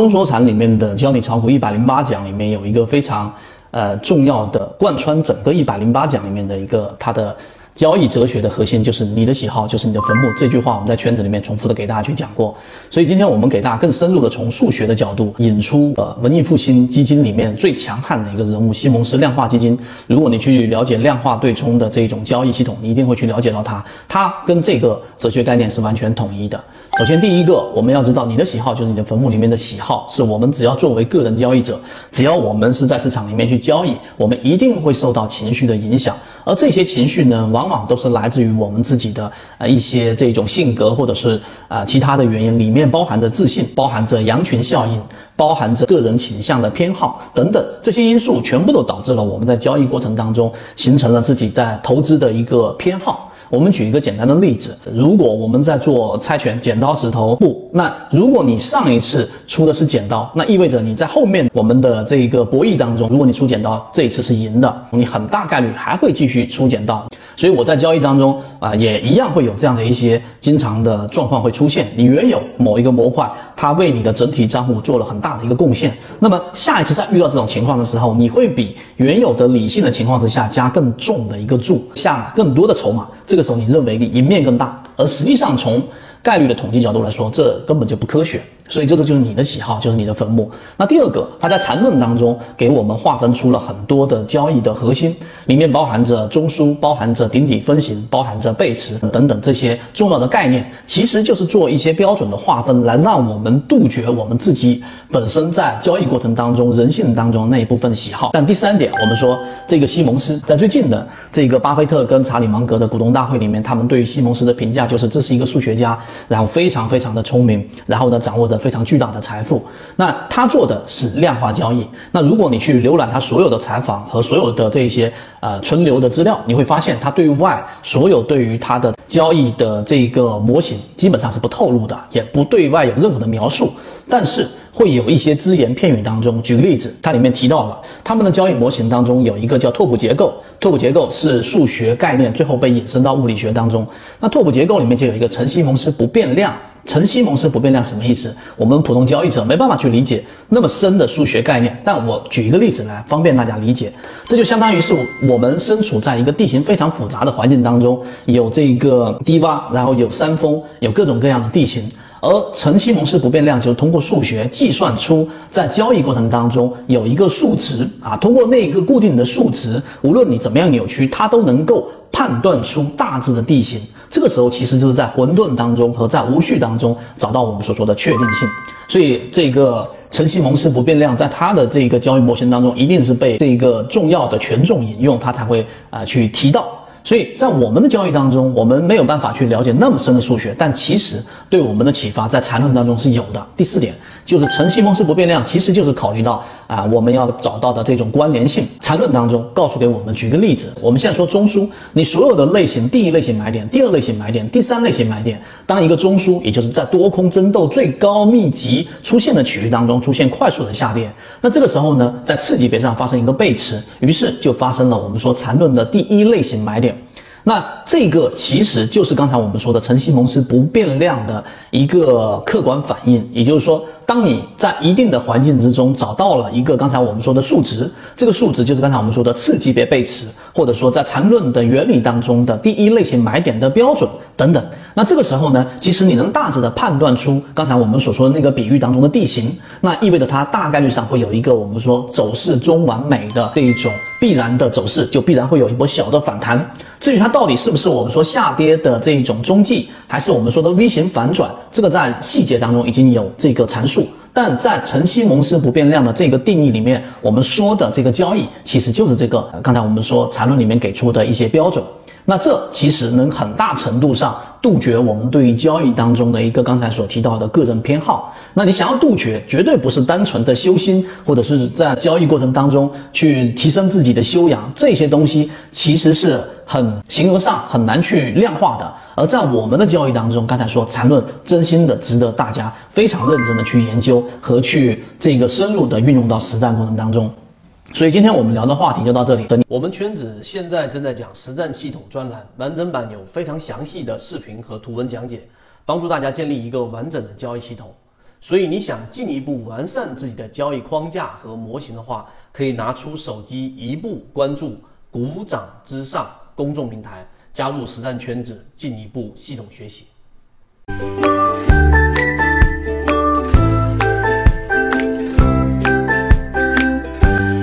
中说禅里面的教你炒股一百零八讲里面有一个非常呃重要的贯穿整个一百零八讲里面的一个它的。交易哲学的核心就是你的喜好就是你的坟墓，这句话我们在圈子里面重复的给大家去讲过。所以今天我们给大家更深入的从数学的角度引出呃文艺复兴基金里面最强悍的一个人物西蒙斯量化基金。如果你去了解量化对冲的这种交易系统，你一定会去了解到它，它跟这个哲学概念是完全统一的。首先第一个我们要知道你的喜好就是你的坟墓里面的喜好，是我们只要作为个人交易者，只要我们是在市场里面去交易，我们一定会受到情绪的影响。而这些情绪呢，往往都是来自于我们自己的呃一些这种性格，或者是啊其他的原因，里面包含着自信，包含着羊群效应，包含着个人倾向的偏好等等，这些因素全部都导致了我们在交易过程当中形成了自己在投资的一个偏好。我们举一个简单的例子，如果我们在做猜拳，剪刀石头布，那如果你上一次出的是剪刀，那意味着你在后面我们的这个博弈当中，如果你出剪刀，这一次是赢的，你很大概率还会继续出剪刀。所以我在交易当中啊，也一样会有这样的一些经常的状况会出现。你原有某一个模块，它为你的整体账户做了很大的一个贡献，那么下一次再遇到这种情况的时候，你会比原有的理性的情况之下加更重的一个注，下更多的筹码。这这个时候你认为赢面更大，而实际上从概率的统计角度来说，这根本就不科学。所以这个就是你的喜好，就是你的坟墓。那第二个，他在缠论当中给我们划分出了很多的交易的核心，里面包含着中枢，包含着顶底分型，包含着背驰等等这些重要的概念，其实就是做一些标准的划分，来让我们杜绝我们自己本身在交易过程当中人性当中那一部分喜好。但第三点，我们说这个西蒙斯在最近的这个巴菲特跟查理芒格的股东大会里面，他们对于西蒙斯的评价就是这是一个数学家，然后非常非常的聪明，然后呢掌握着。非常巨大的财富，那他做的是量化交易。那如果你去浏览他所有的采访和所有的这些呃存留的资料，你会发现他对外所有对于他的交易的这个模型基本上是不透露的，也不对外有任何的描述。但是会有一些只言片语当中，举个例子，它里面提到了他们的交易模型当中有一个叫拓扑结构，拓扑结构是数学概念，最后被引申到物理学当中。那拓扑结构里面就有一个陈西蒙斯不变量。陈西蒙斯不变量什么意思？我们普通交易者没办法去理解那么深的数学概念，但我举一个例子来方便大家理解。这就相当于是我们身处在一个地形非常复杂的环境当中，有这个低洼，然后有山峰，有各种各样的地形。而陈西蒙氏不变量就是通过数学计算出在交易过程当中有一个数值啊，通过那一个固定的数值，无论你怎么样扭曲，它都能够判断出大致的地形。这个时候其实就是在混沌当中和在无序当中找到我们所说的确定性，所以这个陈西蒙氏不变量在它的这个交易模型当中一定是被这个重要的权重引用，它才会啊去提到。所以在我们的交易当中，我们没有办法去了解那么深的数学，但其实对我们的启发在缠论当中是有的。第四点就是陈西蒙斯不变量，其实就是考虑到啊我们要找到的这种关联性。缠论当中告诉给我们，举个例子，我们现在说中枢，你所有的类型，第一类型买点，第二类型买点，第三类型买点，当一个中枢，也就是在多空争斗最高密集出现的区域当中出现快速的下跌，那这个时候呢，在次级别上发生一个背驰，于是就发生了我们说缠论的第一类型买点。那这个其实就是刚才我们说的陈曦蒙斯不变量的一个客观反应，也就是说，当你在一定的环境之中找到了一个刚才我们说的数值，这个数值就是刚才我们说的次级别背驰，或者说在缠论的原理当中的第一类型买点的标准等等。那这个时候呢，其实你能大致的判断出刚才我们所说的那个比喻当中的地形，那意味着它大概率上会有一个我们说走势中完美的这一种必然的走势，就必然会有一波小的反弹。至于它到底是不是我们说下跌的这一种中继，还是我们说的 V 型反转，这个在细节当中已经有这个阐述。但在晨曦蒙斯不变量的这个定义里面，我们说的这个交易其实就是这个刚才我们说缠论里面给出的一些标准。那这其实能很大程度上杜绝我们对于交易当中的一个刚才所提到的个人偏好。那你想要杜绝，绝对不是单纯的修心，或者是在交易过程当中去提升自己的修养，这些东西其实是很形而上很难去量化的。而在我们的交易当中，刚才说缠论真心的值得大家非常认真的去研究和去这个深入的运用到实战过程当中。所以今天我们聊的话题就到这里。我们圈子现在正在讲实战系统专栏完整版，有非常详细的视频和图文讲解，帮助大家建立一个完整的交易系统。所以你想进一步完善自己的交易框架和模型的话，可以拿出手机，一步关注股掌之上公众平台，加入实战圈子，进一步系统学习。